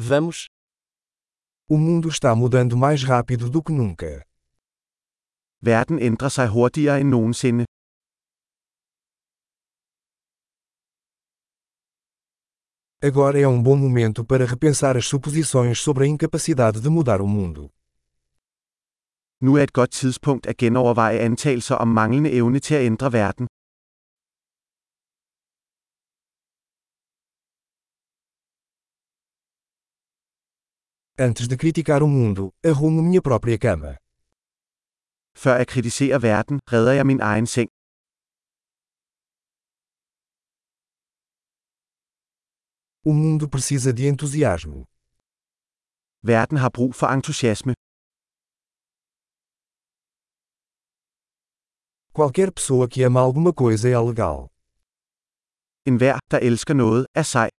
Vamos. O mundo está mudando mais rápido do que nunca. Verden ændrer sig hurtigere end nogensinde. Agora é um bom momento para repensar as suposições sobre a incapacidade de mudar o mundo. Nu er et godt tidspunkt at genoverveje antagelser om manglende evne til at ændre verden. Antes de criticar o mundo, arrumo minha própria cama. Før jeg kritiserer verden, redder jeg min egen seng. O mundo precisa de entusiasmo. Verden har brug for entusiasme. Qualquer pessoa que ama alguma coisa é legal. Enhver, der elsker noget, er sej.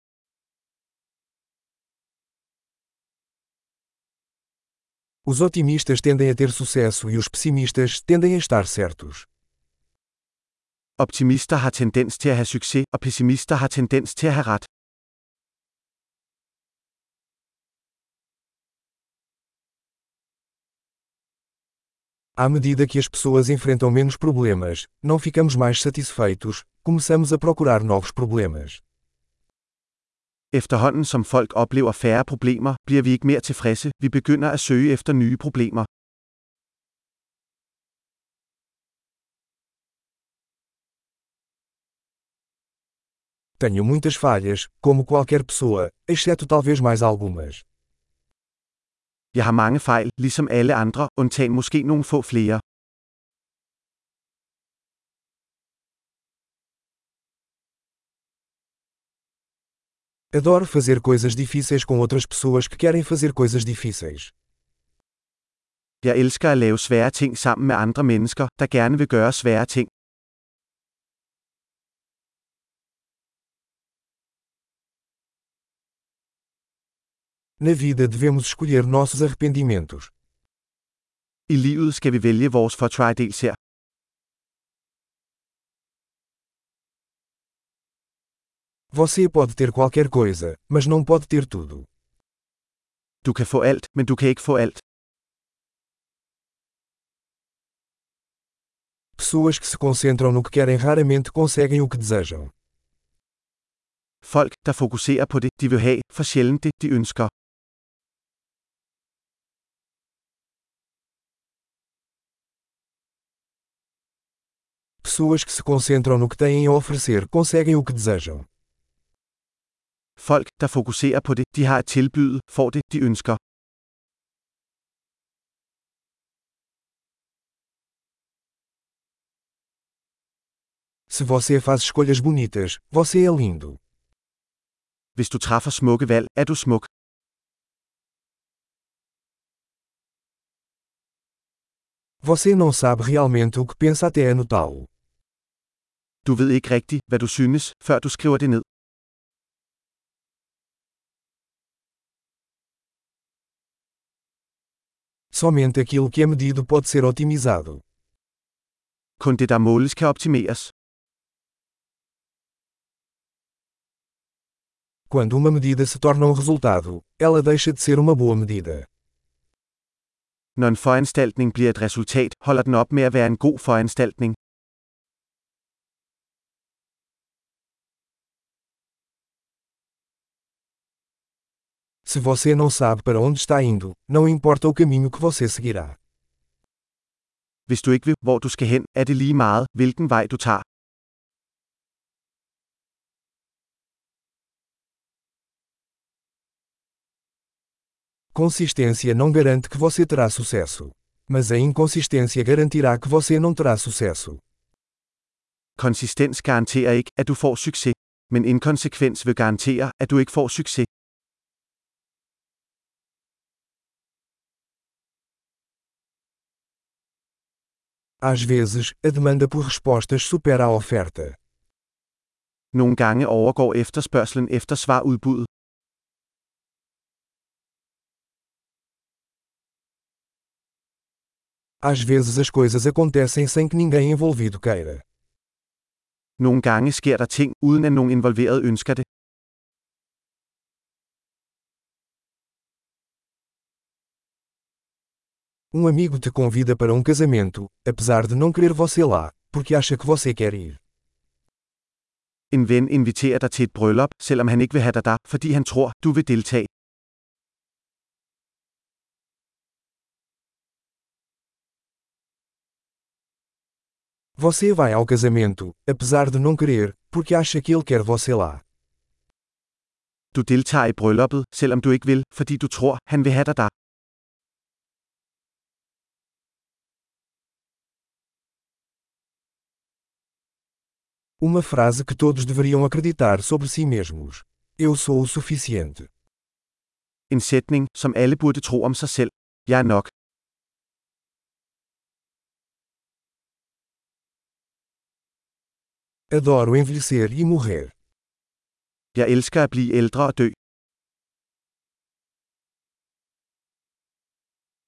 Os otimistas tendem a ter sucesso e os pessimistas tendem a estar certos. Optimister har tendens til at have succes, og pessimister har tendens til at have ret. À medida que as pessoas enfrentam menos problemas, não ficamos mais satisfeitos, começamos a procurar novos problemas. Efterhånden som folk oplever færre problemer, bliver vi ikke mere tilfredse, vi begynder at søge efter nye problemer. Tenho muitas falhas, como qualquer pessoa, exceto talvez mais algumas. Jeg har mange fejl, ligesom alle andre, undtagen måske nogle få flere. Adoro fazer coisas difíceis com outras pessoas que querem fazer coisas difíceis. Jeg elsker at lave svære ting sammen med andre mennesker, der gerne vil gøre svære ting. Na vida devemos escolher nossos arrependimentos. I livet skal vi vælge vores fortrædelse. Você pode ter qualquer coisa, mas não pode ter tudo. Du kan få alt, men du kan ikke få alt. Pessoas que se concentram no que querem raramente conseguem o que desejam. Folk, der fokuserer på det, de vil have, for sjældent det, de ønsker. Pessoas que se concentram no que têm a oferecer conseguem o que desejam. Folk, der fokuserer på det, de har at tilbyde, får det, de ønsker. Se você faz escolhas bonitas, você é lindo. Hvis du træffer smukke valg, er du smuk. Você não sabe realmente o que pensa até anotá-lo. Du ved ikke rigtigt, hvad du synes, før du skriver det ned. Somente aquilo que é medido pode ser otimizado. Kun det, der måles, kan optimeres. Quando uma medida se torna um resultado, ela deixa de ser uma boa medida. Når en foranstaltning bliver et resultat, holder den op med at være en god foranstaltning. Se você não sabe para onde está indo, não importa o caminho que você seguirá. Hvis du ikke ved, hvor du skal hen, er det lige meget, hvilken vej du tager. Consistência não garante que você terá sucesso. Mas a inconsistência garantirá que você não terá sucesso. Konsistens garanterer ikke, at du får succes. Men inkonsekvens vil garantere, at du ikke får succes. Às vezes, a demanda por respostas supera a oferta. Nogle gange overgår efterspørgselen efter svar udbuddet. Às vezes as coisas acontecem sem que ninguém envolvido queira. Nogle gange sker der ting, uden at nogen involveret ønsker det. Um amigo te convida para um casamento, apesar de não querer você lá, porque acha que você quer ir. En ven inviterer dig til et bryllup, selvom han ikke vil have dig der, fordi han tror, du vil deltage. Você vai ao casamento, apesar de não querer, porque acha que ele quer você lá. Du deltager i brylluppet, selvom du ikke vil, fordi du tror, han vil have dig der. Uma frase que todos deveriam acreditar sobre si mesmos. Eu sou o suficiente. En sætning, som alle burde tro om sig selv. Jeg er nok. Adoro envelhecer e morrer. Jeg elsker at blive ældre og dø.